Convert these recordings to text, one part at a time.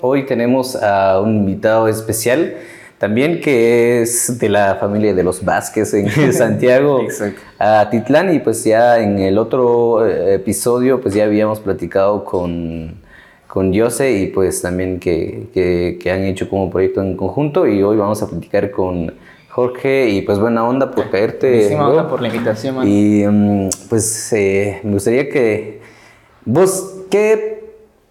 Hoy tenemos a un invitado especial también que es de la familia de los Vázquez en Santiago, a Titlán y pues ya en el otro eh, episodio pues ya habíamos platicado con, con Jose y pues también que, que, han hecho como proyecto en conjunto y hoy vamos a platicar con Jorge y pues buena onda por caerte. Buenísima onda por la invitación, man. Y mm, pues eh, me gustaría que vos, ¿qué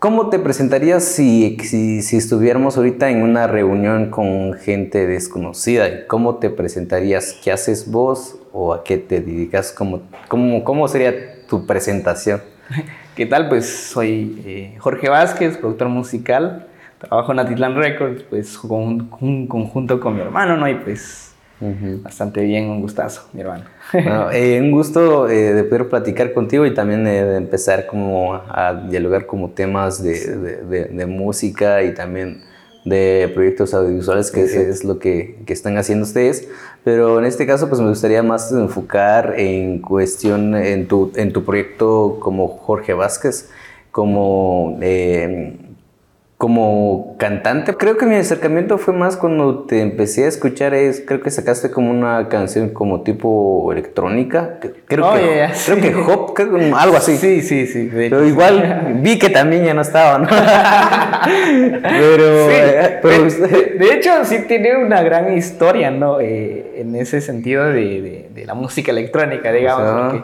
¿Cómo te presentarías si, si, estuviéramos ahorita en una reunión con gente desconocida? ¿Cómo te presentarías? ¿Qué haces vos o a qué te dedicas? ¿Cómo, cómo, cómo sería tu presentación? ¿Qué tal? Pues soy eh, Jorge Vázquez, productor musical. Trabajo en Atitlán Records, pues con un conjunto con mi hermano, ¿no? Y pues Bastante bien, un gustazo, mi hermano. Eh, un gusto eh, de poder platicar contigo y también eh, de empezar como a dialogar como temas de, de, música y también de proyectos audiovisuales, que es lo que, que, están haciendo ustedes. Pero en este caso, pues me gustaría más enfocar en cuestión, en tu, en tu proyecto como Jorge Vázquez, como como cantante. Creo que mi acercamiento fue más cuando te empecé a escuchar, es, creo que sacaste como una canción como tipo electrónica. Creo, oh, que, creo que hop, algo así. Sí, sí, sí. Pero igual vi que también ya no estaba, ¿no? pero, eh, de, hecho sí tiene una gran historia, ¿no? Eh, en ese sentido de, de, la música electrónica, digamos.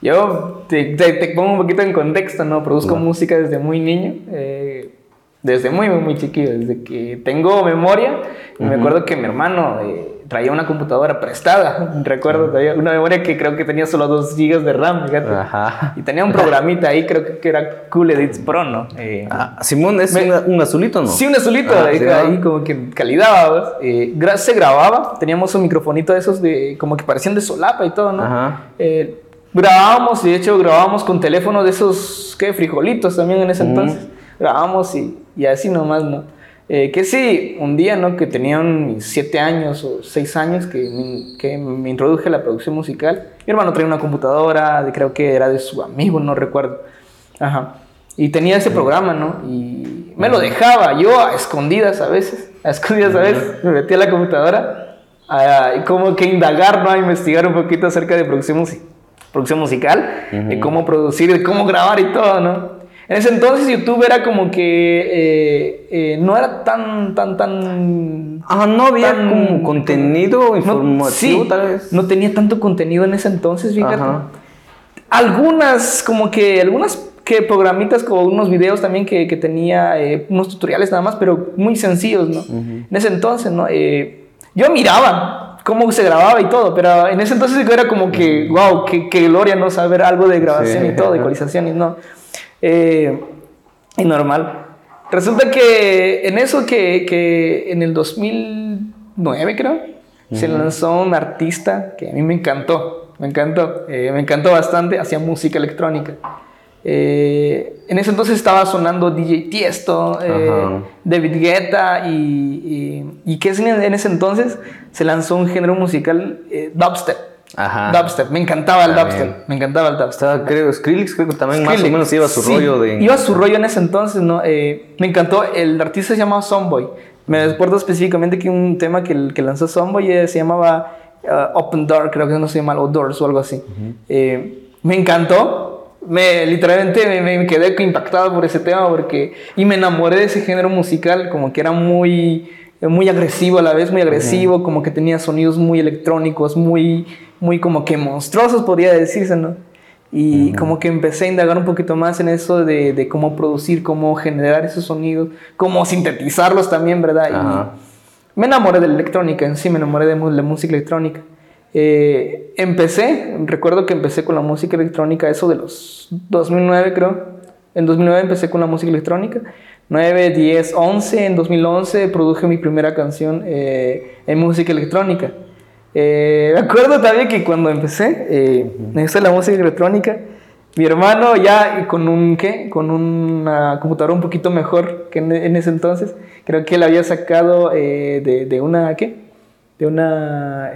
yo te, te, pongo un poquito en contexto, ¿no? Produzco música desde muy niño. Eh, desde muy, muy, muy chiquillo, desde que tengo memoria. Me acuerdo que mi hermano eh, traía una computadora prestada. Recuerdo, traía una memoria que creo que tenía solo 2 GB de RAM, fíjate. Y tenía un programita ahí, creo que era Cool Edits Pro, ¿no? Eh, ah, Simón, ¿es un azulito, no? Sí, un azulito, ah, ahí, como que calidad, eh, se grababa, teníamos un microfonito de esos de, como que parecían de solapa y todo, ¿no? Eh, grabábamos, y de hecho grabábamos con teléfono de esos, ¿qué? Frijolitos también en ese entonces. Grabábamos y y así nomás, ¿no? Eh, que sí, un día, ¿no? Que tenían siete años o seis años que me, que me introduje a la producción musical. Mi hermano traía una computadora, de, creo que era de su amigo, no recuerdo. Ajá. Y tenía ese programa, ¿no? Y me lo dejaba, yo a escondidas a veces, a escondidas a veces, me metía a la computadora a, como que indagar, ¿no? A investigar un poquito acerca de producción, producción musical, de cómo producir, de cómo grabar y todo, ¿no? En ese entonces YouTube era como que eh, eh, no era tan, tan, tan... Ah, no había como contenido informativo tal vez. No tenía tanto contenido en ese entonces, fíjate. Algunas, como que, algunas que programitas como unos videos también que, que tenía, eh, unos tutoriales nada más, pero muy sencillos, ¿no? En ese entonces, ¿no? yo miraba cómo se grababa y todo, pero en ese entonces era como que, wow, qué, gloria, ¿no? Saber algo de grabación y todo, de ecualización y no. Eh, y normal. Resulta que en eso que, que en el 2009 creo, se lanzó un artista que a mí me encantó, me encantó, eh, me encantó bastante, hacía música electrónica. Eh, en ese entonces estaba sonando DJ Tiesto, David Guetta y, y, y que en ese entonces se lanzó un género musical dubstep. Ajá. Dubstep, me encantaba el dubstep, me encantaba el dubstep. Estaba, creo, Skrillex creo que también más o menos iba a su rollo de... Iba a su rollo en ese entonces, ¿no? Eh, me encantó, el artista se llamaba Sonboy. Me recuerdo específicamente que un tema que, que lanzó Sonboy eh, se llamaba uh, Open Door, creo que no se llama, o Doors o algo así. Eh, me encantó, me, literalmente me, me, quedé impactado por ese tema porque... Y me enamoré de ese género musical, como que era muy muy agresivo a la vez, muy agresivo, como que tenía sonidos muy electrónicos, muy, muy como que monstruosos, podría decirse, ¿no? Y como que empecé a indagar un poquito más en eso de, de, cómo producir, cómo generar esos sonidos, cómo sintetizarlos también, ¿verdad? Y me enamoré de la electrónica en sí, me enamoré de la música electrónica. Eh, empecé, recuerdo que empecé con la música electrónica, eso de los 2009 creo. En 2009 empecé con la música electrónica 9, 10, 11, en 2011 produje mi primera canción eh, en música electrónica. Eh, me acuerdo también que cuando empecé, eh, en la música electrónica, mi hermano ya con un, ¿qué? Con una computadora un poquito mejor que en, ese entonces, creo que él había sacado eh, de, de, una, ¿qué? De una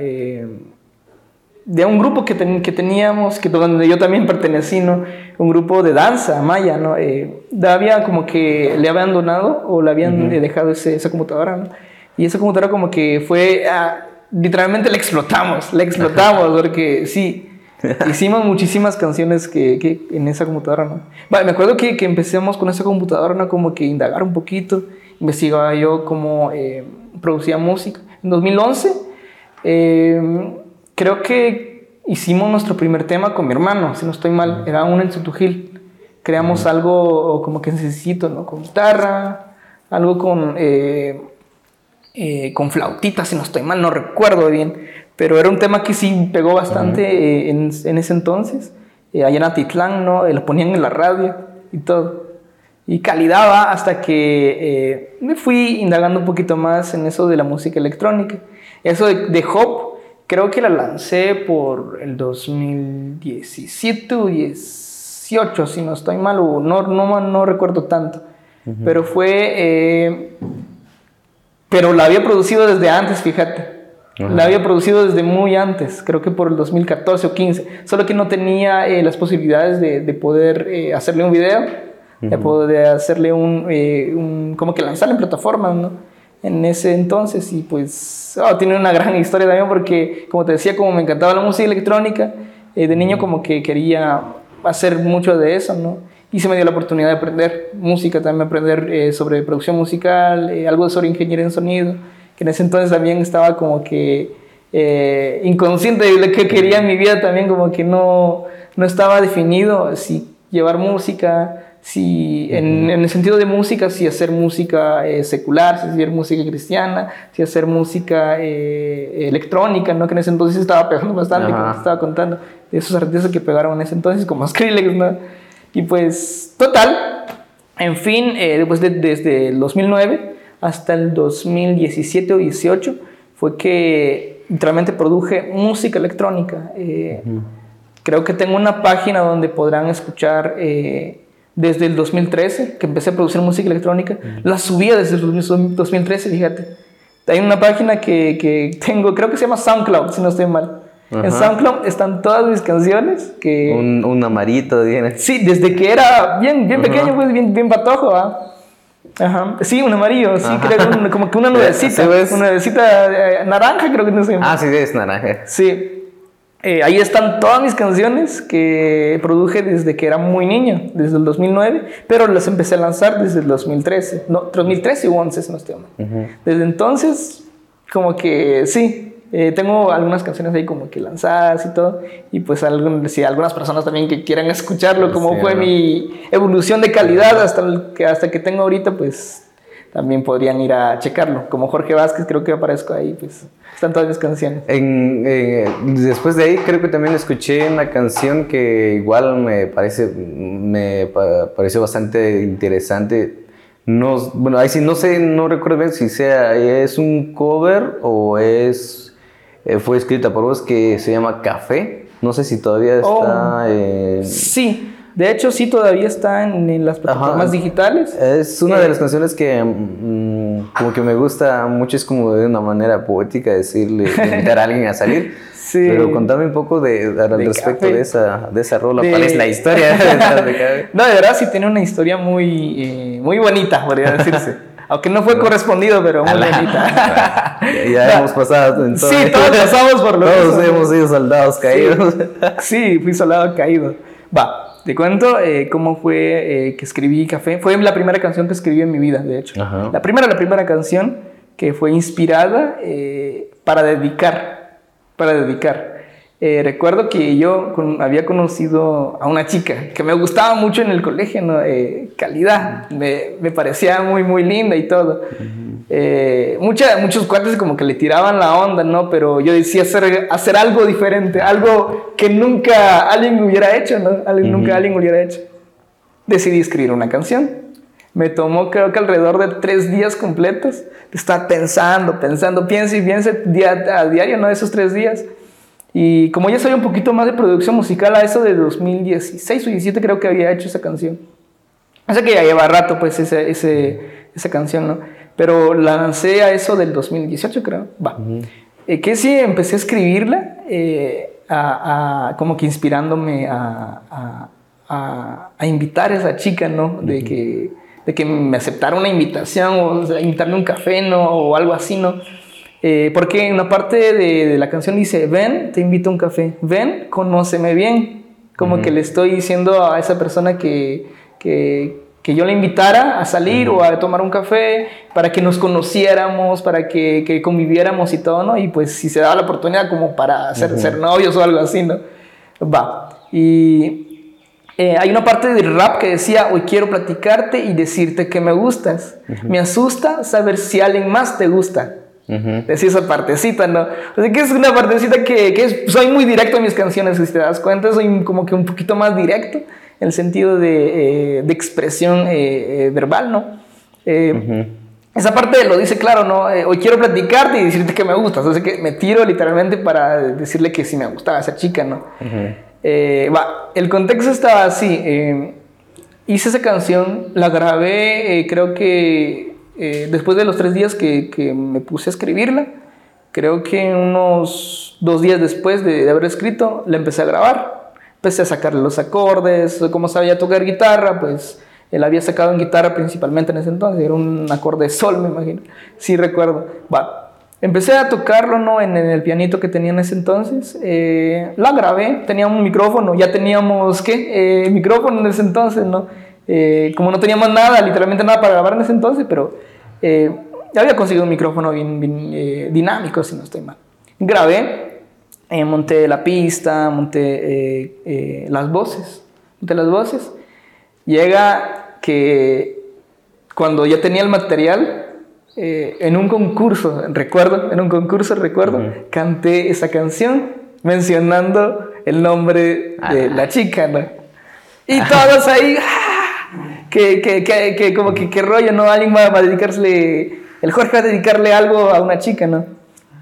de un grupo que, que teníamos, que donde yo también pertenecí, ¿no? Un grupo de danza maya, ¿no? Eh, había como que le habían donado o le habían dejado ese, esa computadora, ¿no? Y esa computadora como que fue, ah, literalmente la explotamos, la explotamos, porque sí, hicimos muchísimas canciones que, que, en esa computadora, ¿no? me acuerdo que, que empezamos con esa computadora, ¿no? Como que indagar un poquito, investigaba yo cómo eh, producía música. En 2011, eh, creo que hicimos nuestro primer tema con mi hermano, si no estoy mal, era un en Sutujil. Creamos algo como que necesito, ¿no? Con guitarra, algo con, eh, eh, con flautita, si no estoy mal, no recuerdo bien, pero era un tema que sí pegó bastante en, en, ese entonces. allá en Atitlán, ¿no? lo ponían en la radio y todo. Y calidad va hasta que me fui indagando un poquito más en eso de la música electrónica. Eso de, de Hop creo que la lancé por el 2017 o 18, si no estoy mal, o no, no, no recuerdo tanto. Pero fue. Eh, pero la había producido desde antes, fíjate. La había producido desde muy antes, creo que por el 2014 o 15. Solo que no tenía eh, las posibilidades de, de poder eh, hacerle un video, de poder hacerle un, un. como que lanzarle en plataformas, ¿no? en ese entonces y pues oh, tiene una gran historia también porque como te decía como me encantaba la música electrónica eh, de niño como que quería hacer mucho de eso no y se me dio la oportunidad de aprender música también aprender eh, sobre producción musical eh, algo sobre ingeniería en sonido que en ese entonces también estaba como que inconsciente de lo que quería en mi vida también como que no no estaba definido si llevar música si en, el sentido de música, si hacer música eh, secular, si hacer música cristiana, si hacer música eh, electrónica, ¿no? que en ese entonces estaba pegando bastante, como te estaba contando, esos artistas que pegaron en ese entonces, como Skrillex, ¿no? Y pues, total, en fin, eh, de, desde el 2009 hasta el 2017 o 18 fue que literalmente produje música electrónica. Creo que tengo una página donde podrán escuchar desde el 2013, que empecé a producir música electrónica, la subía desde el 2013, fíjate. Hay una página que, que, tengo, creo que se llama SoundCloud, si no estoy mal. En SoundCloud están todas mis canciones. Que... Un, un amarito tiene. Sí, desde que era bien, bien pequeño, pues, bien, bien patojo. ¿ah? Ajá. Sí, un amarillo, sí, creo como que una nubecita. Una nubecita eh, naranja, creo que no sé. Ah, sí, es naranja. Sí. Eh, ahí están todas mis canciones que produje desde que era muy niño, desde el 2009, pero las empecé a lanzar desde el 2013, no, 2013 o 11, no estoy Desde entonces, como que sí, eh, tengo algunas canciones ahí como que lanzadas y todo, y pues algún, si algunas personas también que quieran escucharlo, como fue mi evolución de calidad hasta, el, que, hasta que tengo ahorita, pues también podrían ir a checarlo. Como Jorge Vázquez, creo que aparezco ahí, pues están todas mis canciones. En, después de ahí, creo que también escuché una canción que igual me parece, me pareció bastante interesante. No, bueno, ahí sí, no sé, no recuerdo bien si sea, es un cover o es, eh, fue escrita por vos que se llama Café. No sé si todavía está. Oh, sí, de hecho, sí, todavía está en, las plataformas digitales. Es una de las canciones que mm, como que me gusta mucho, es como de una manera poética decirle, invitar a alguien a salir. Sí. Pero contame un poco de, al respecto de esa, de esa rola. ¿Cuál es la historia de No, de verdad sí tiene una historia muy, eh, muy bonita, podría decirse. Aunque no fue correspondido, pero muy bonita. ya, hemos pasado. Sí, todos pasamos por lo Todos hemos sido soldados caídos. Sí, fui soldado caído. Va, te cuento eh, cómo fue eh, que escribí Café. Fue la primera canción que escribí en mi vida, de hecho. La primera, la primera canción que fue inspirada eh, para dedicar, para dedicar. Recuerdo que yo había conocido a una chica que me gustaba mucho en el colegio, ¿no? calidad, me, me, parecía muy, muy linda y todo. Eh, muchos cuates como que le tiraban la onda, ¿no? Pero yo decía hacer, hacer algo diferente, algo que nunca alguien hubiera hecho, ¿no? Alguien, Nunca alguien hubiera hecho. Decidí escribir una canción. Me tomó creo que alrededor de tres días completos estar pensando, pensando, pienso y pienso día a diario, ¿no? Esos tres días. Y como ya sabía un poquito más de producción musical, a eso de 2016 o 2017 creo que había hecho esa canción. O sea que ya lleva rato, pues, ese, ese, esa canción, ¿no? Pero la lancé a eso del 2018, creo. Va. Eh, que sí, empecé a escribirla. Eh, a, como que inspirándome a, a, invitar a esa chica, ¿no? De, que, de que me aceptara una invitación o invitarme un café, ¿no? O algo así, ¿no? Eh, porque en una parte de, de, la canción dice, ven, te invito a un café, ven, conóceme bien. Como que le estoy diciendo a esa persona que, que, que yo le invitara a salir o a tomar un café para que nos conociéramos, para que, que, conviviéramos y todo, ¿no? Y pues si se daba la oportunidad como para ser, ser novios o algo así, ¿no? Va. Y eh, hay una parte del rap que decía, hoy quiero platicarte y decirte que me gustas. Me asusta saber si alguien más te gusta. Decía esa partecita, ¿no? Así que es una partecita que, que soy muy directo en mis canciones, si te das cuenta, soy como que un poquito más directo en el sentido de, eh, expresión eh, eh, verbal, ¿no? Esa parte lo dice claro, ¿no? hoy quiero platicarte y decirte que me gustas. Así que me tiro literalmente para decirle que sí me gustaba esa chica, ¿no? va, el contexto estaba así. hice esa canción, la grabé, creo que después de los tres días que, me puse a escribirla, creo que unos dos días después de, de haber escrito, la empecé a grabar empecé a sacarle los acordes, como sabía tocar guitarra, pues él había sacado en guitarra principalmente en ese entonces, era un acorde sol, me imagino, sí recuerdo. Va. Empecé a tocarlo ¿no? en, el pianito que tenía en ese entonces, eh, la grabé, tenía un micrófono, ya teníamos, ¿qué? Eh, micrófono en ese entonces, ¿no? Eh, como no teníamos nada, literalmente nada para grabar en ese entonces, pero ya había conseguido un micrófono bien, bien dinámico, si no estoy mal. Grabé, eh, monté la pista, monté eh, eh, las voces, monté las voces. Llega que cuando ya tenía el material, en un concurso, recuerdo, en un concurso, recuerdo, canté esa canción mencionando el nombre de la chica, ¿no? Y todos ahí, ¡ah! que, que, que, como que qué rollo, ¿no? Alguien va a dedicarle, el Jorge va a dedicarle algo a una chica, ¿no?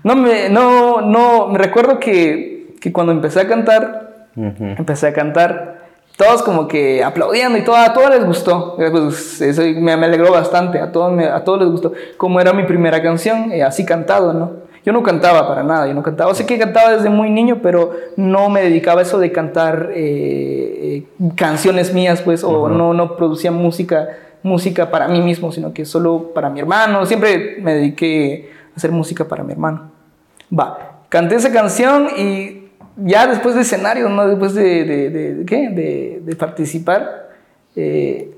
No, me, no, no, me recuerdo que, que cuando empecé a cantar, empecé a cantar, todos como que aplaudiendo y todo, a todos les gustó. Eh, pues, eso me, me, alegró bastante, a todos, a todos les gustó. Como era mi primera canción, eh, así cantado, ¿no? Yo no cantaba para nada, yo no cantaba. Sé que cantaba desde muy niño, pero no me dedicaba a eso de cantar eh, canciones mías, pues, o no, no producía música, música para mí mismo, sino que solo para mi hermano. Siempre me dediqué a hacer música para mi hermano. Va, canté esa canción y ya después de escenario, ¿no? Después de, de, de, ¿qué? de, participar, eh,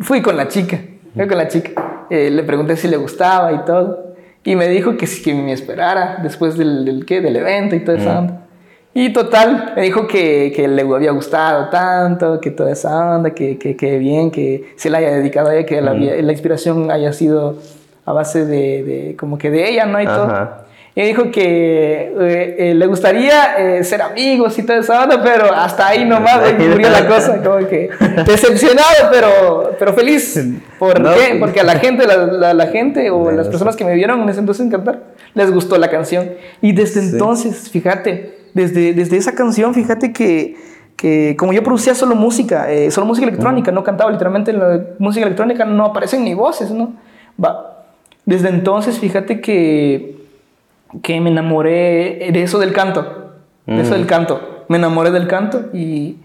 fui con la chica, fui con la chica. Eh, le pregunté si le gustaba y todo. Y me dijo que, que me esperara después del, del, ¿qué? del evento y todo eso. Mm. Y total, me dijo que, que, le había gustado tanto, que toda esa onda, que, que, que bien, que se le haya dedicado a ella, que la, mm. la, inspiración haya sido a base de, de, como que de ella, ¿no? Y todo. Y dijo que eh, eh, le gustaría eh, ser amigos y toda esa onda, pero hasta ahí nomás murió la cosa, como que decepcionado, pero, pero feliz. ¿Por qué? Pues, Porque a la gente, la, la, gente o las personas que me vieron en ese entonces cantar, les gustó la canción. Y desde entonces, fíjate, desde, desde esa canción, fíjate que, que como yo producía solo música, solo música electrónica, no cantaba literalmente la música electrónica, no aparecen ni voces, ¿no? Va. Desde entonces, fíjate que que me enamoré de eso del canto, de eso del mm. canto. Me enamoré del canto y,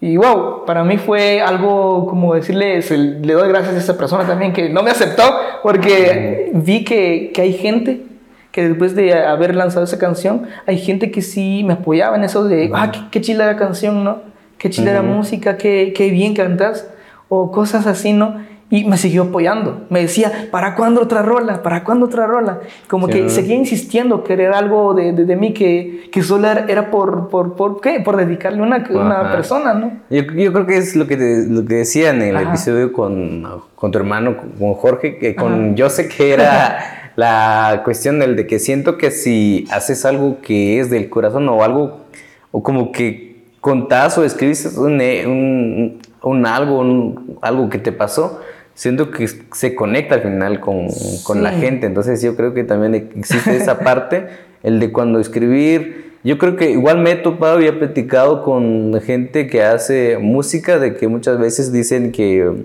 y wow, para mí fue algo como decirle, le doy gracias a esa persona también que no me aceptó porque mm. vi que, que hay gente que después de haber lanzado esa canción, hay gente que sí me apoyaba en eso de, ah, qué, qué chila la canción, ¿no? Qué chila la música, qué, qué bien cantas, o cosas así, ¿no? Y me siguió apoyando. Me decía, ¿para cuándo otra rola? ¿Para cuándo otra rola? Como que seguía insistiendo, querer algo de, de, mí que, que solo era por, por, por, ¿qué? Por dedicarle a una, una persona, ¿no? Yo, yo, creo que es lo que, lo que decía en el episodio con, con, tu hermano, con Jorge, que con yo sé que era la cuestión del de que siento que si haces algo que es del corazón o algo, o como que contás o escribes un, un, un algo, un, algo que te pasó, siento que se conecta al final con, con la gente. Entonces yo creo que también existe esa parte, el de cuando escribir. Yo creo que igual me he topado y he platicado con gente que hace música, de que muchas veces dicen que,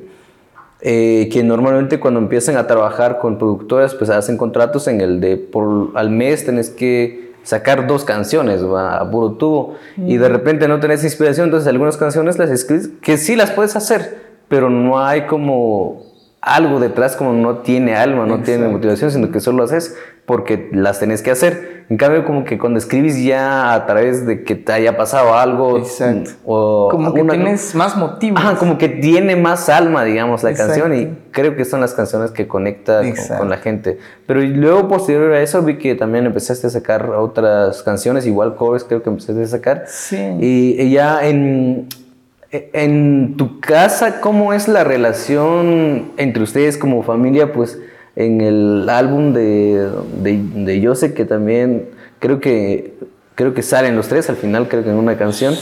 eh, que normalmente cuando empiezan a trabajar con productoras, pues hacen contratos en el de por al mes tenés que sacar dos canciones ¿va? a puro tubo y de repente no tenés inspiración, entonces algunas canciones las escribes que sí las puedes hacer, pero no hay como algo detrás como no tiene alma, no tiene motivación, sino que solo haces porque las tenés que hacer. En cambio, como que cuando escribes ya a través de que te haya pasado algo, Exacto. o como que tienes más motivos. Ajá, como que tiene más alma, digamos, la canción y creo que son las canciones que conectan con, la gente. Pero luego, posterior a eso, vi que también empezaste a sacar otras canciones, igual covers creo que empezaste a sacar. Sí. y ya en en tu casa, ¿cómo es la relación entre ustedes como familia? Pues en el álbum de, de, Yo sé que también creo que creo que salen los tres al final, creo que en una canción.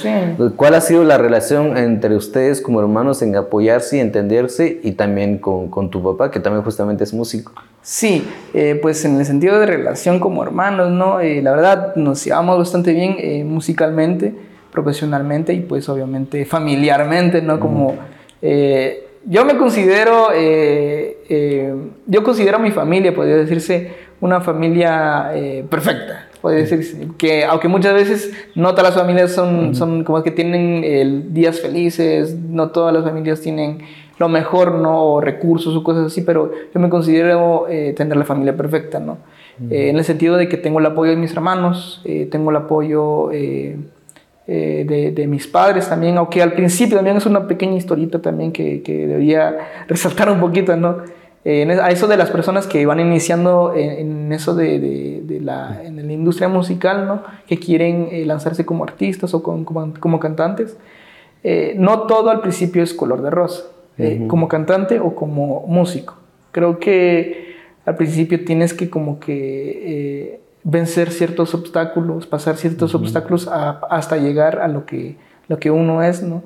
¿Cuál ha sido la relación entre ustedes como hermanos en apoyarse y entenderse y también con, tu papá, que también justamente es músico? Sí, eh, pues en el sentido de relación como hermanos, ¿no? Eh, la verdad nos llevamos bastante bien eh, musicalmente profesionalmente y pues obviamente familiarmente, ¿no? Como eh, yo me considero, eh, eh, yo considero mi familia, podría decirse, una familia perfecta. Podría decirse que aunque muchas veces no todas las familias son, son como que tienen días felices, no todas las familias tienen lo mejor, ¿no? O recursos o cosas así, pero yo me considero tener la familia perfecta, ¿no? en el sentido de que tengo el apoyo de mis hermanos, tengo el apoyo eh, de, mis padres también, aunque al principio también es una pequeña historita también que, que debería resaltar un poquito, ¿no? Eh, a eso de las personas que van iniciando en, eso de, de, la, en la industria musical, ¿no? Que quieren eh, lanzarse como artistas o como, como, cantantes. no todo al principio es color de rosa, como cantante o como músico. Creo que al principio tienes que como que vencer ciertos obstáculos, pasar ciertos obstáculos hasta llegar a lo que, lo que uno es, ¿no?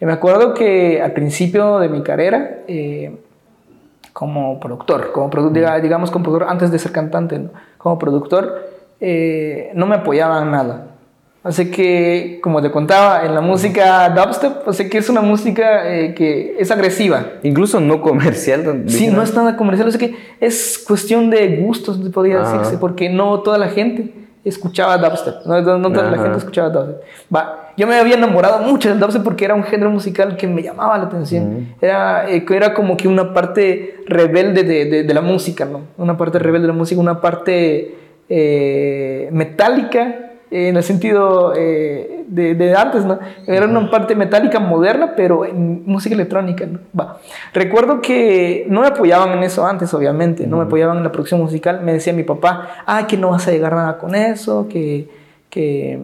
me acuerdo que al principio de mi carrera, eh, como productor, como digamos como productor, antes de ser cantante, como productor, eh, no me apoyaban nada. Así que, como te contaba, en la música dubstep, así que es una música eh, que es agresiva. Incluso no comercial. Sí, no es nada comercial. Así que es cuestión de gustos, podría decirse, porque no toda la gente escuchaba dubstep. No, toda la gente escuchaba dubstep. Va, yo me había enamorado mucho del dubstep porque era un género musical que me llamaba la atención. Era, eh, era como que una parte rebelde de, de, de, la música, ¿no? Una parte rebelde de la música, una parte eh, metálica en el sentido eh, de, antes, ¿no? Era una parte metálica moderna, pero en música electrónica, ¿no? Va. Recuerdo que no me apoyaban en eso antes, obviamente, no me apoyaban en la producción musical. Me decía mi papá, ah, que no vas a llegar nada con eso, que, que,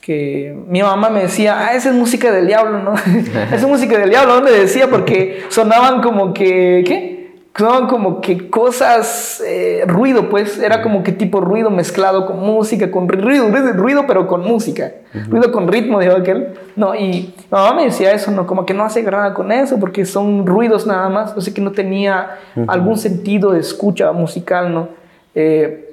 que mi mamá me decía, ah, esa es música del diablo, ¿no? esa es música del diablo, ¿dónde decía? Porque sonaban como que, ¿qué? Son como que cosas, eh, ruido, pues, era como que tipo ruido mezclado con música, con ruido, ruido, pero con música, ruido con ritmo, dijo aquel. No, y mi mamá me decía eso, ¿no? Como que no hace nada con eso, porque son ruidos nada más, o sea que no tenía algún sentido de escucha musical, ¿no? Eh,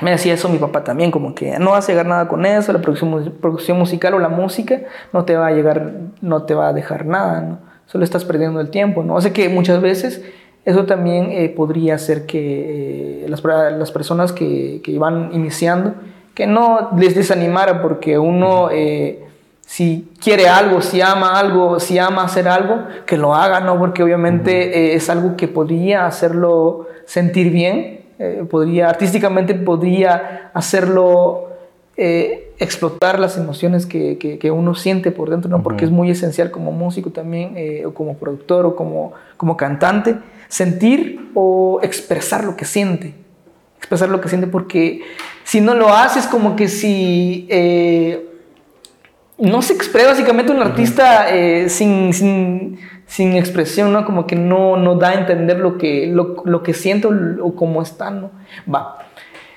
me decía eso mi papá también, como que no vas a llegar nada con eso, la producción, producción musical o la música no te va a llegar, no te va a dejar nada, ¿no? Solo estás perdiendo el tiempo, ¿no? O sea que muchas veces eso también eh, podría hacer que eh, las, las, personas que, que, van iniciando, que no les desanimara porque uno, eh, si quiere algo, si ama algo, si ama hacer algo, que lo haga, ¿no? Porque obviamente es algo que podría hacerlo sentir bien, podría, artísticamente podría hacerlo explotar las emociones que, que, uno siente por dentro, ¿no? Porque es muy esencial como músico también, o como productor, o como, como cantante, sentir o expresar lo que siente. Expresar lo que siente porque si no lo haces como que si... Eh, no se expresa básicamente un artista eh, sin, sin, sin, expresión, ¿no? Como que no, no da a entender lo que, lo, lo que siente o, cómo está, ¿no? Va.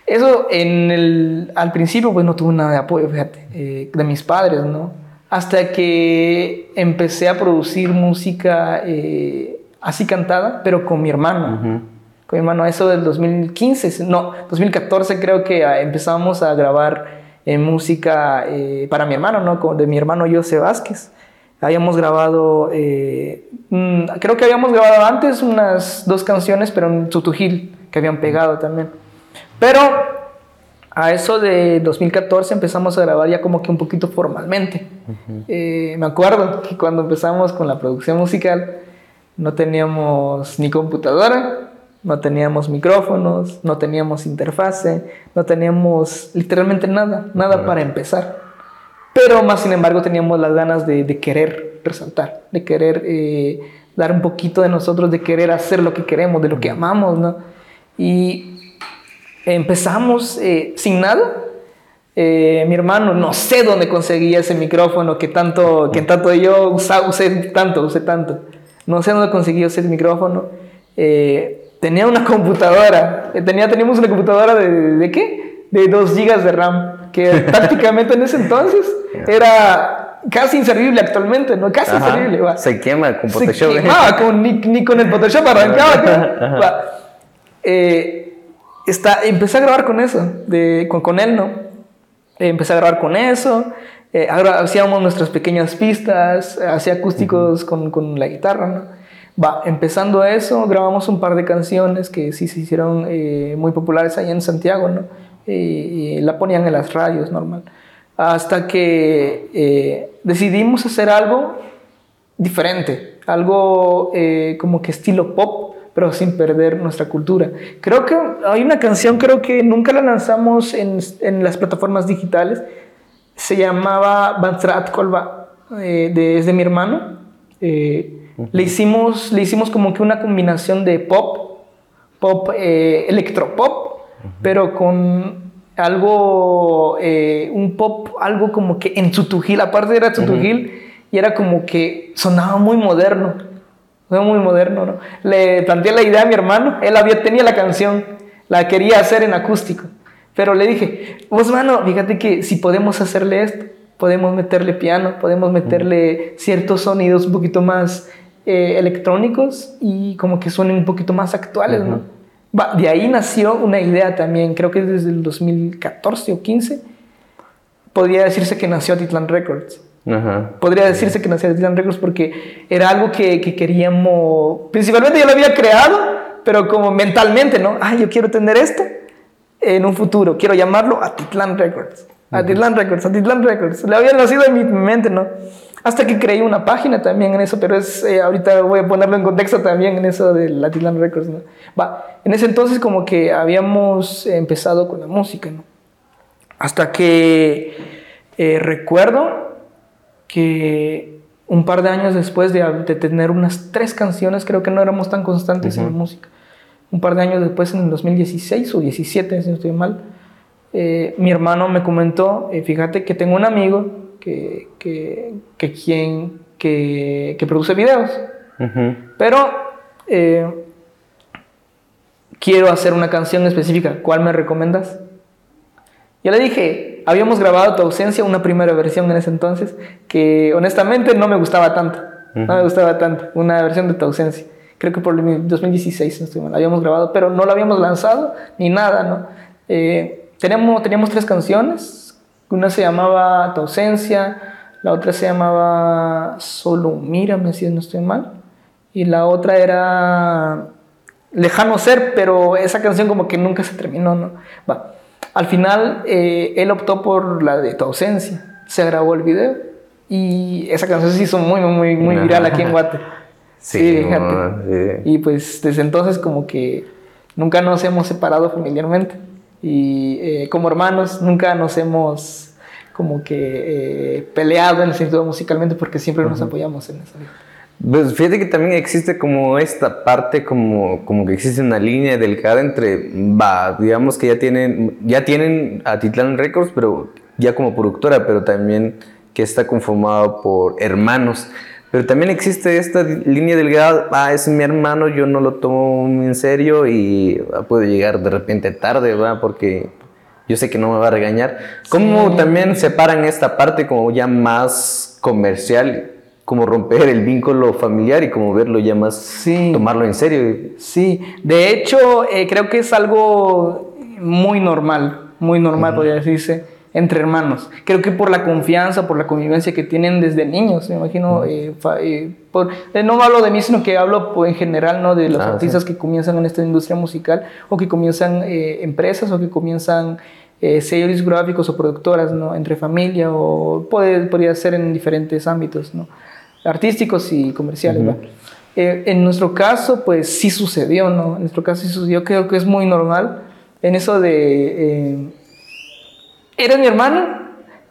Eso en el, al principio pues no tuve nada de apoyo, fíjate, eh, de mis padres, ¿no? Hasta que empecé a producir música así cantada, pero con mi hermano. Con mi hermano, eso del 2015, no, 2014 creo que ah, empezamos a grabar eh, música eh, para mi hermano, ¿no? De mi hermano José Vázquez. Habíamos grabado, eh, creo que habíamos grabado antes unas dos canciones, pero en Tutujil, que habían pegado también. Pero a eso de 2014 empezamos a grabar ya como que un poquito formalmente. Eh, me acuerdo que cuando empezamos con la producción musical no teníamos ni computadora, no teníamos micrófonos, no teníamos interfase, no teníamos literalmente nada, nada para empezar. Pero más sin embargo teníamos las ganas de, querer resaltar, de querer eh, dar un poquito de nosotros, de querer hacer lo que queremos, de lo que amamos, ¿no? Y empezamos eh, sin nada. Eh, mi hermano, no sé dónde conseguía ese micrófono que tanto, que tanto yo usé tanto, usé tanto. No sé dónde conseguí ese micrófono. Eh, tenía una computadora. tenía, teníamos una computadora de, de qué? De 2 GB de RAM. Que prácticamente en ese entonces era casi inservible actualmente, ¿no? Casi inservible. Se quema con Photoshop. Se quemaba, ni, ni, con el Photoshop arrancaba. Eh, está, empecé a grabar con eso, de, con, con él, ¿no? empecé a grabar con eso, eh, hacíamos nuestras pequeñas pistas, hacía acústicos con, con, la guitarra, ¿no? Va, empezando eso, grabamos un par de canciones que sí se hicieron eh, muy populares allá en Santiago, ¿no? La ponían en las radios, normal. Hasta que eh, decidimos hacer algo diferente, algo como que estilo pop, pero sin perder nuestra cultura. Creo que hay una canción, creo que nunca la lanzamos en, en las plataformas digitales, se llamaba Bantrat Kolba, eh, de, es de mi hermano. Eh, le, hicimos, le hicimos como que una combinación de pop, pop, eh, electropop, pero con algo, eh, un pop, algo como que en Tutujil, aparte era Tutujil, y era como que sonaba muy moderno fue muy moderno, ¿no? Le planteé la idea a mi hermano, él había, tenía la canción, la quería hacer en acústico, pero le dije, vos, mano, fíjate que si podemos hacerle esto, podemos meterle piano, podemos meterle ciertos sonidos un poquito más eh, electrónicos y como que suenen un poquito más actuales, ¿no? de ahí nació una idea también, creo que desde el 2014 o 15, podría decirse que nació Titlan Records. Podría decirse que nació Titan Records porque era algo que, que, queríamos, principalmente yo lo había creado, pero como mentalmente, ¿no? Ah, yo quiero tener esto en un futuro, quiero llamarlo Atitlán Records. Atitlán Records, Atitlán Records. Le había nacido en mi mente, ¿no? Hasta que creé una página también en eso, pero es, eh, ahorita voy a ponerlo en contexto también en eso de Atitlán Records, ¿no? Va, en ese entonces como que habíamos empezado con la música, ¿no? Hasta que eh, recuerdo que un par de años después de, tener unas tres canciones, creo que no éramos tan constantes en la música. Un par de años después, en el 2016 o 17, si no estoy mal, eh, mi hermano me comentó, eh, fíjate que tengo un amigo que, que, que quien, que, que, produce videos, pero eh, quiero hacer una canción específica, ¿cuál me recomiendas? Yo le dije, habíamos grabado Tu ausencia, una primera versión en ese entonces, que honestamente no me gustaba tanto. No me gustaba tanto. Una versión de Tu ausencia. Creo que por el 2016, no estoy mal, habíamos grabado, pero no la habíamos lanzado ni nada, ¿no? Eh, teníamos, teníamos tres canciones. Una se llamaba Tu ausencia, la otra se llamaba Solo mírame si no estoy mal. Y la otra era Lejano ser, pero esa canción como que nunca se terminó, ¿no? Va. Al final, eh, él optó por la de tu ausencia. Se grabó el video y esa canción se hizo muy, muy, muy viral aquí en Guate. Sí, fíjate. Y pues desde entonces como que nunca nos hemos separado familiarmente. Y eh, como hermanos nunca nos hemos como que eh, peleado en el sentido musicalmente porque siempre nos apoyamos en esa vida. Pues fíjate que también existe como esta parte, como, como que existe una línea delgada entre, va, digamos que ya tienen, ya tienen a Titlán Records, pero ya como productora, pero también que está conformado por hermanos. Pero también existe esta línea delgada, ah, es mi hermano, yo no lo tomo en serio y puede llegar de repente tarde, va, porque yo sé que no me va a regañar. ¿Cómo también separan esta parte como ya más comercial como romper el vínculo familiar y como verlo ya más, sí. tomarlo en serio. Sí, de hecho eh, creo que es algo muy normal, muy normal podría decirse, entre hermanos. Creo que por la confianza, por la convivencia que tienen desde niños, me imagino, eh, eh, por, no hablo de mí, sino que hablo pues, en general ¿no? de los ah, artistas que comienzan en esta industria musical o que comienzan empresas o que comienzan eh, sellos discográficos o productoras, ¿no? Entre familia o puede, podría ser en diferentes ámbitos, ¿no? Artísticos y comerciales, eh, en nuestro caso, pues sí sucedió, ¿no? En nuestro caso sí sucedió, creo que es muy normal en eso de... Eres mi hermano,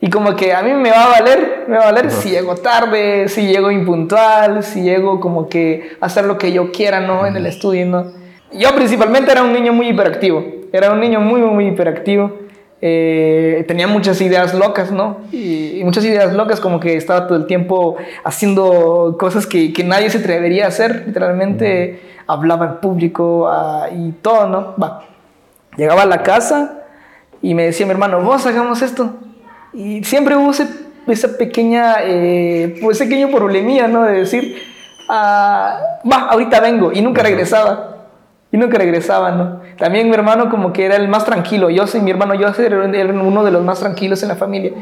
y como que a mí me va a valer, me va a valer si llego tarde, si llego impuntual, si llego como que a hacer lo que yo quiera, ¿no? En el estudio, ¿no? Yo principalmente era un niño muy hiperactivo, era un niño muy, muy hiperactivo. Eh, tenía muchas ideas locas, ¿no? Y, muchas ideas locas, como que estaba todo el tiempo haciendo cosas que, que nadie se atrevería a hacer, literalmente hablaba en público ah, y todo, ¿no? Va. Llegaba a la casa y me decía mi hermano, vos hagamos esto. Y siempre hubo esa pequeña, eh, pues pequeño problemilla, ¿no? De decir, ah, va, ahorita vengo, y nunca regresaba. Y nunca regresaba, ¿no? También mi hermano como que era el más tranquilo. Yo soy mi hermano, yo era uno de los más tranquilos en la familia.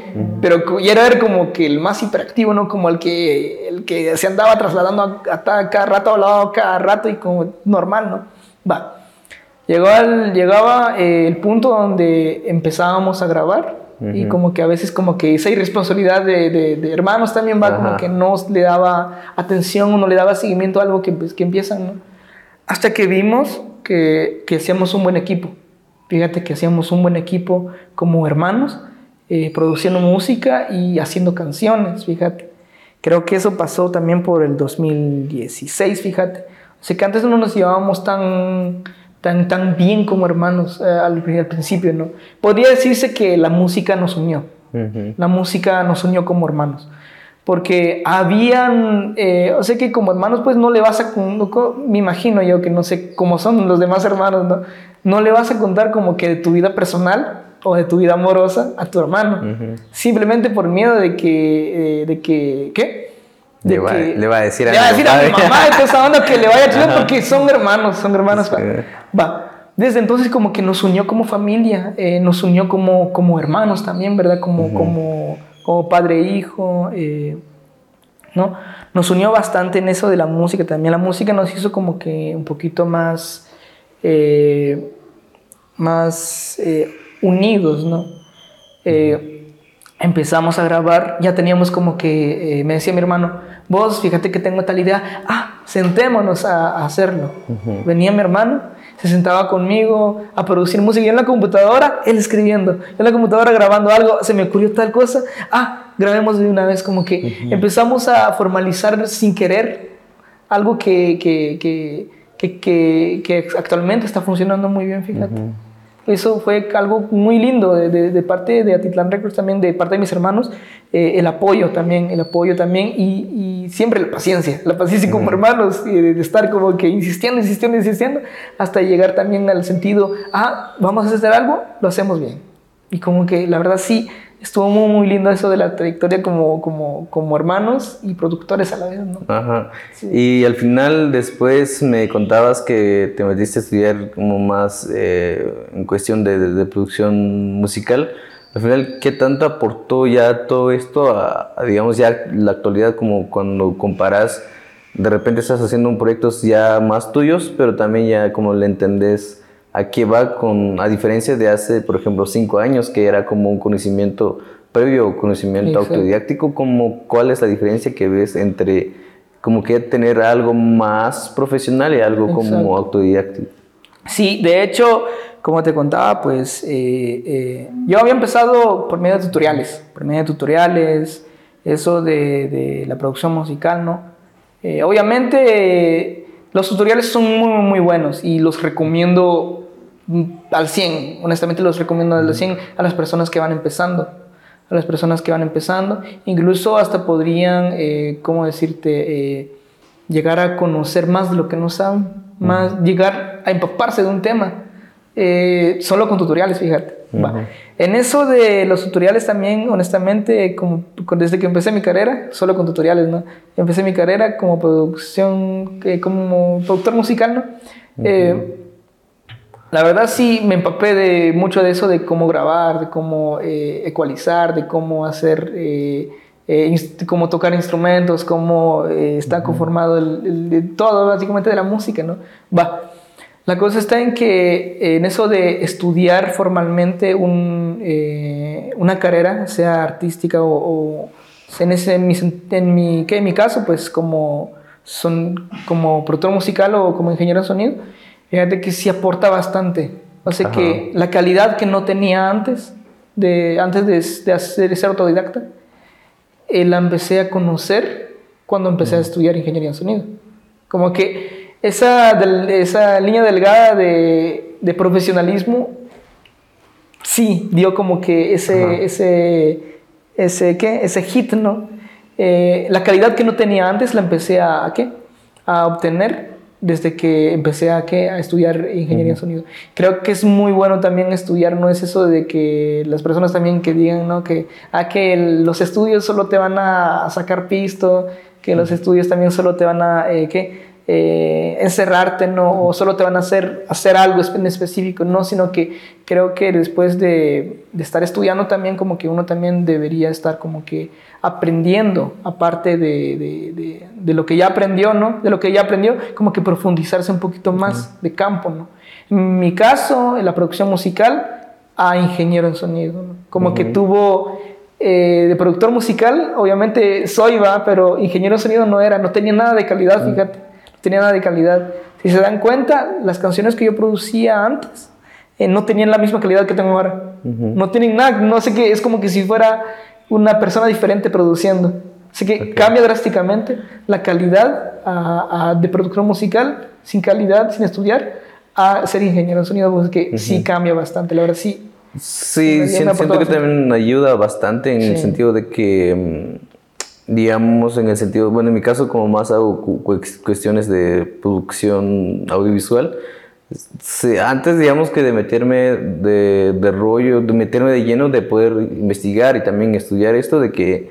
Pero y era como que el más hiperactivo, ¿no? Como el que, el que se andaba trasladando a, cada rato, hablaba cada rato y como normal, ¿no? Va. Llegó al, llegaba eh, el punto donde empezábamos a grabar y como que a veces como que esa irresponsabilidad de, de, hermanos también va como que no le daba atención o no le daba seguimiento a algo que, pues, que empiezan, ¿no? Hasta que vimos que, que, hacíamos un buen equipo. Fíjate que hacíamos un buen equipo como hermanos, eh, produciendo música y haciendo canciones, fíjate. Creo que eso pasó también por el 2016, fíjate. O sea que antes no nos llevábamos tan tan, tan bien como hermanos eh, al, principio, ¿no? Podría decirse que la música nos unió. La música nos unió como hermanos. Porque habían, eh, o sea que como hermanos pues no le vas a, me imagino yo que no sé cómo son los demás hermanos, ¿no? No le vas a contar como que de tu vida personal o de tu vida amorosa a tu hermano. Simplemente por miedo de que, eh, de que, ¿qué? Le, va, le, va, a decir a, le va a, decir a mi mamá esa onda que le vaya chido porque son hermanos, son hermanos. Va. Desde entonces como que nos unió como familia, eh, nos unió como, como hermanos también, ¿verdad? Como, como, como padre e hijo, eh, ¿no? Nos unió bastante en eso de la música también. La música nos hizo como que un poquito más, eh, más unidos, ¿no? Empezamos a grabar, ya teníamos como que, me decía mi hermano, vos fíjate que tengo tal idea, ah, sentémonos a, hacerlo. Venía mi hermano, se sentaba conmigo a producir música y en la computadora, él escribiendo, en la computadora grabando algo, se me ocurrió tal cosa, ah, grabemos de una vez, como que empezamos a formalizar sin querer algo que, que, que, que, actualmente está funcionando muy bien, fíjate. Eso fue algo muy lindo de, de, parte de Atitlán Records también, de parte de mis hermanos, eh, el apoyo también, el apoyo también y, y siempre la paciencia, la paciencia como hermanos, y de, estar como que insistiendo, insistiendo, insistiendo, hasta llegar también al sentido, ah, vamos a hacer algo, lo hacemos bien. Y como que la verdad sí, estuvo muy, muy lindo eso de la trayectoria como, como, como hermanos y productores a la vez, ¿no? Ajá. Y al final después me contabas que te metiste a estudiar como más eh, en cuestión de, de, producción musical. Al final, ¿qué tanto aportó ya todo esto a, digamos, ya la actualidad como cuando comparas, de repente estás haciendo proyectos ya más tuyos, pero también ya como le entendés a qué va con, a diferencia de hace, por ejemplo, cinco años, que era como un conocimiento previo, conocimiento autodidáctico, como, ¿cuál es la diferencia que ves entre como que tener algo más profesional y algo como autodidáctico? Sí, de hecho, como te contaba, pues eh, eh, yo había empezado por medio de tutoriales, por medio de tutoriales, eso de, de la producción musical, ¿no? Eh, obviamente los tutoriales son muy, muy buenos y los recomiendo al 100, honestamente los recomiendo al 100 a las personas que van empezando, a las personas que van empezando, incluso hasta podrían, eh, ¿cómo decirte?, eh, llegar a conocer más de lo que no saben, más llegar a empaparse de un tema, eh, solo con tutoriales, fíjate. En eso de los tutoriales también, honestamente, como, desde que empecé mi carrera, solo con tutoriales, ¿no? Empecé mi carrera como producción, como productor musical, ¿no? La verdad sí me empapé de mucho de eso, de cómo grabar, de cómo eh, ecualizar, de cómo hacer, eh, eh, cómo tocar instrumentos, cómo está conformado el, todo básicamente de la música, ¿no? Va. La cosa está en que en eso de estudiar formalmente un, una carrera, sea artística o, en, ese, en, mi, en, mi, en mi caso, pues como, son, como productor musical o como ingeniero de sonido, fíjate que sí aporta bastante. O sea que la calidad que no tenía antes, de, antes de, de hacer, ser autodidacta, eh, la empecé a conocer cuando empecé a estudiar ingeniería de sonido. Como que esa, esa línea delgada de, de, profesionalismo sí dio como que ese, ese, ese, ¿qué? ese hit, ¿no? Eh, la calidad que no tenía antes la empecé a, ¿a, qué? a obtener desde que empecé a, ¿qué? a estudiar ingeniería de sonido. Creo que es muy bueno también estudiar, no es eso de que las personas también que digan ¿no? que, ah, que los estudios solo te van a sacar pisto, que los estudios también solo te van a, eh, ¿qué? Eh, encerrarte, no, o solo te van a hacer hacer algo en específico, no, sino que creo que después de, de, estar estudiando también como que uno también debería estar como que aprendiendo, aparte de, de, de lo que ya aprendió, ¿no? De lo que ya aprendió, como que profundizarse un poquito más de campo, ¿no? En mi caso, en la producción musical, a ingeniero en sonido, como que tuvo... Eh, de productor musical, obviamente soy, va, pero ingeniero en sonido no era, no tenía nada de calidad, fíjate tenía nada de calidad. Si se dan cuenta, las canciones que yo producía antes eh, no tenían la misma calidad que tengo ahora. No tienen nada, no sé qué, es como que si fuera una persona diferente produciendo. Así que cambia drásticamente la calidad de producción musical, sin calidad, sin estudiar, a ser ingeniero de sonido, pues que sí cambia bastante, la verdad sí. Sí, siento, que también ayuda bastante en el sentido de que mm, digamos, en el sentido, bueno, en mi caso como más hago cuestiones de producción audiovisual, antes, digamos que de meterme de, de, rollo, de meterme de lleno, de poder investigar y también estudiar esto, de que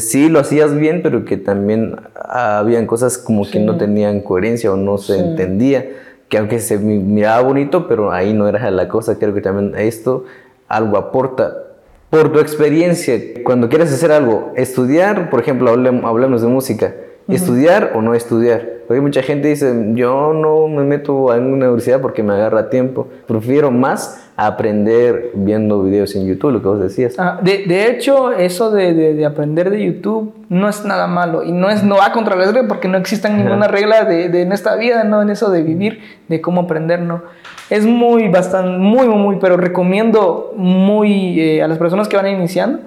sí lo hacías bien, pero que también habían cosas como que no tenían coherencia o no se entendía, que aunque se miraba bonito, pero ahí no era la cosa, creo que también esto algo aporta por tu experiencia, cuando quieres hacer algo, estudiar, por ejemplo, hablemos de música, estudiar o no estudiar. Porque mucha gente dice, yo no me meto a una universidad porque me agarra tiempo. Prefiero más aprender viendo videos en YouTube, lo que vos decías. Ah, de, de, hecho, eso de, de, aprender de YouTube no es nada malo y no, es, no va contra la regla porque no existe ninguna regla de, en esta vida, ¿no? En eso de vivir, de cómo aprender, ¿no? Es muy, bastante, muy, muy, pero recomiendo muy eh, a las personas que van iniciando,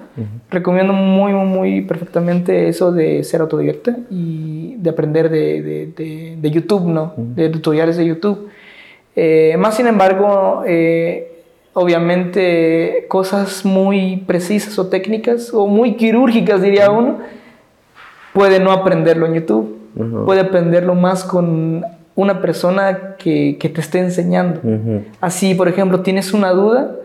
recomiendo muy, muy, perfectamente eso de ser autodidacta y de aprender de, de, de YouTube, ¿no? De tutoriales de YouTube. Eh, más sin embargo, eh, obviamente cosas muy precisas o técnicas o muy quirúrgicas, diría uno, puede no aprenderlo en YouTube, puede aprenderlo más con una persona que, que te esté enseñando. Así, por ejemplo, tienes una duda,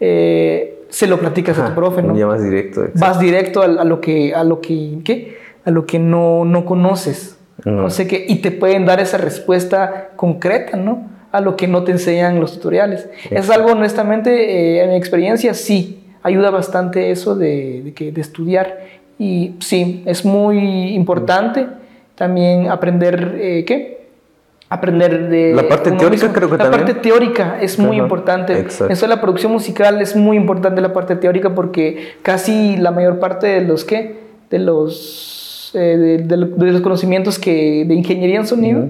eh, se lo platicas a tu profe, ¿no? Vas directo. Vas directo a, lo que, a lo que, ¿qué? A lo que no, no conoces. No sé qué, y te pueden dar esa respuesta concreta, ¿no? A lo que no te enseñan los tutoriales. Es algo, honestamente, eh, en mi experiencia, sí, ayuda bastante eso de, de, que, de estudiar. Y sí, es muy importante también aprender, eh, ¿qué? aprender de... La parte teórica creo que la también. La parte teórica es muy importante. Exacto. Eso de la producción musical es muy importante la parte teórica porque casi la mayor parte de los que de los eh, de, los conocimientos que de ingeniería en sonido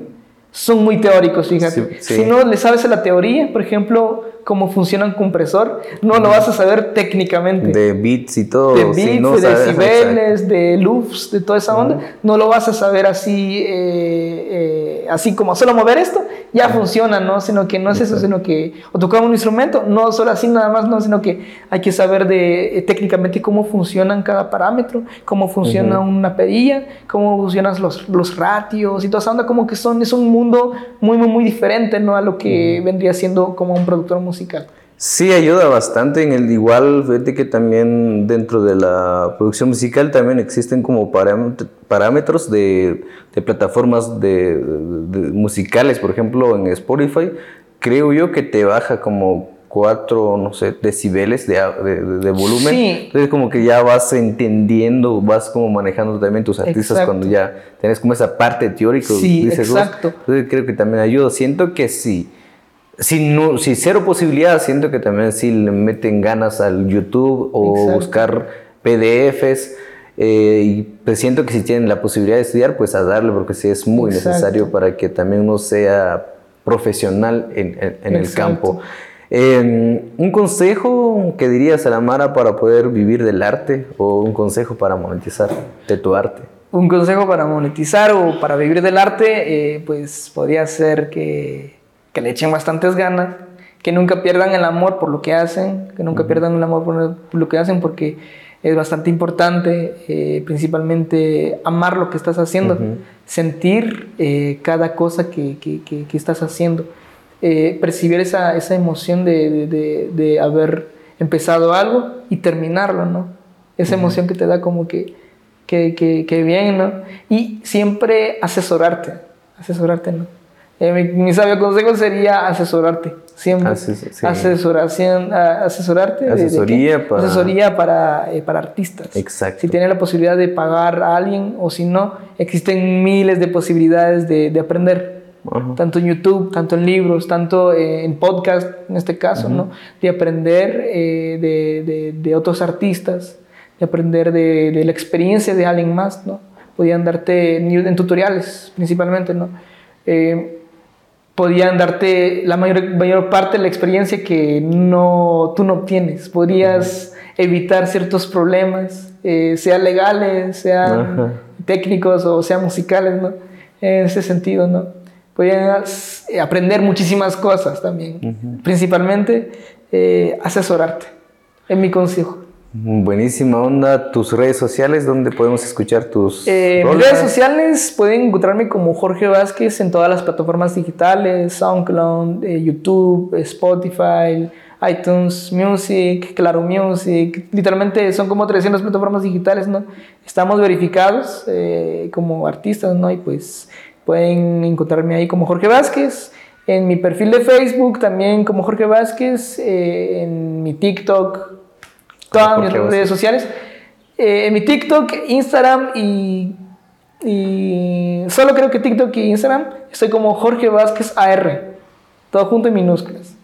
son muy teóricos, fíjate. Si no le sabes la teoría, por ejemplo, cómo funciona un compresor, no lo vas a saber técnicamente. De bits y todo. De bits, de decibeles, de loops, de toda esa onda, no lo vas a saber así, eh, eh, así como solo mover esto, ya funciona, ¿no? Sino que no es eso, sino que, o tocar un instrumento, no solo así nada más, no, sino que hay que saber de eh, técnicamente cómo funcionan cada parámetro, cómo funciona una perilla, cómo funcionan los, los ratios y toda esa onda, como que son, es un mundo muy, muy, muy diferente, ¿no? A lo que vendría siendo como un productor musical. Sí, ayuda bastante en el igual, fíjate que también dentro de la producción musical también existen como parámetros de, de plataformas de, musicales, por ejemplo en Spotify, creo yo que te baja como cuatro, no sé, decibeles de, de, volumen. Entonces como que ya vas entendiendo, vas como manejando también tus artistas cuando ya tienes como esa parte teórica. Sí, exacto. Entonces creo que también ayuda. Siento que sí si, no, si cero posibilidad, siento que también si le meten ganas al YouTube o buscar PDFs. Eh, y pues siento que si tienen la posibilidad de estudiar, pues a darle, porque sí es muy necesario para que también uno sea profesional en, el campo. Em, ¿Un consejo que dirías a la Mara para poder vivir del arte o un consejo para monetizar de tu arte? Un consejo para monetizar o para vivir del arte, eh, pues podría ser que, que, le echen bastantes ganas, que nunca pierdan el amor por lo que hacen, que nunca pierdan el amor por lo que hacen, porque es bastante importante, eh, principalmente amar lo que estás haciendo, sentir eh, cada cosa que, que, que, estás haciendo, eh, percibir esa, esa emoción de, de, de, haber empezado algo y terminarlo, ¿no? Esa emoción que te da como que, que, que, bien, ¿no? Y siempre asesorarte, asesorarte, ¿no? Mi, mi sabio consejo sería asesorarte siempre. Asesoración, asesorarte. Asesoría para... Asesoría para, eh, para artistas. Exacto. Si tienes la posibilidad de pagar a alguien o si no, existen miles de posibilidades de, de aprender. Tanto en YouTube, tanto en libros, tanto en podcast, en este caso, ¿no? De aprender eh, de, de, de, otros artistas, de aprender de, de, la experiencia de alguien más, ¿no? Podían darte en, tutoriales, principalmente, ¿no? Eh, podían darte la mayor, mayor parte de la experiencia que no, tú no obtienes. Podrías evitar ciertos problemas, eh, sean legales, sean técnicos o sean musicales, ¿no? En ese sentido, ¿no? Podías eh, aprender muchísimas cosas también. Principalmente, eh, asesorarte, en mi consejo. Buenísima onda. Tus redes sociales, ¿dónde podemos escuchar tus eh, Mis redes sociales pueden encontrarme como Jorge Vázquez en todas las plataformas digitales, SoundCloud, eh, YouTube, Spotify, iTunes Music, Claro Music. Literalmente son como 300 plataformas digitales, ¿no? Estamos verificados eh, como artistas, ¿no? Y pues pueden encontrarme ahí como Jorge Vázquez. En mi perfil de Facebook también como Jorge Vázquez. en mi TikTok todas mis redes sociales. Eh, en mi TikTok, Instagram y, y solo creo que TikTok y Instagram estoy como Jorge Vázquez AR, todo junto en minúsculas.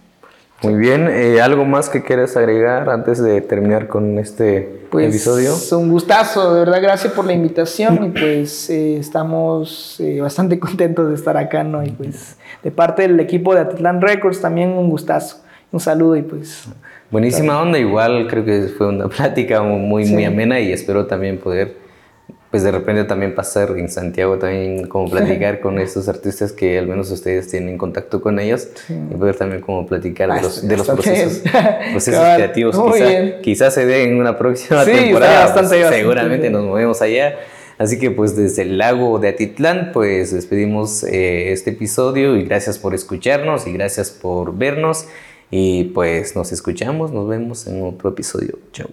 Muy bien, eh, ¿algo más que quieras agregar antes de terminar con este pues, episodio? Un gustazo, de verdad, gracias por la invitación y pues eh, estamos bastante contentos de estar acá, ¿no? Y pues de parte del equipo de Atitlán Records también un gustazo, un saludo y pues... Buenísima onda, igual creo que fue una plática muy, muy amena y espero también poder, pues de repente también pasar en Santiago también como platicar con estos artistas que al menos ustedes tienen contacto con ellos y poder también como platicar de los, de los procesos, procesos creativos. Quizás se dé en una próxima temporada, pues, seguramente nos movemos allá. Así que pues desde el lago de Atitlán pues despedimos eh, este episodio y gracias por escucharnos y gracias por vernos. Y pues nos escuchamos, nos vemos en otro episodio. Chao.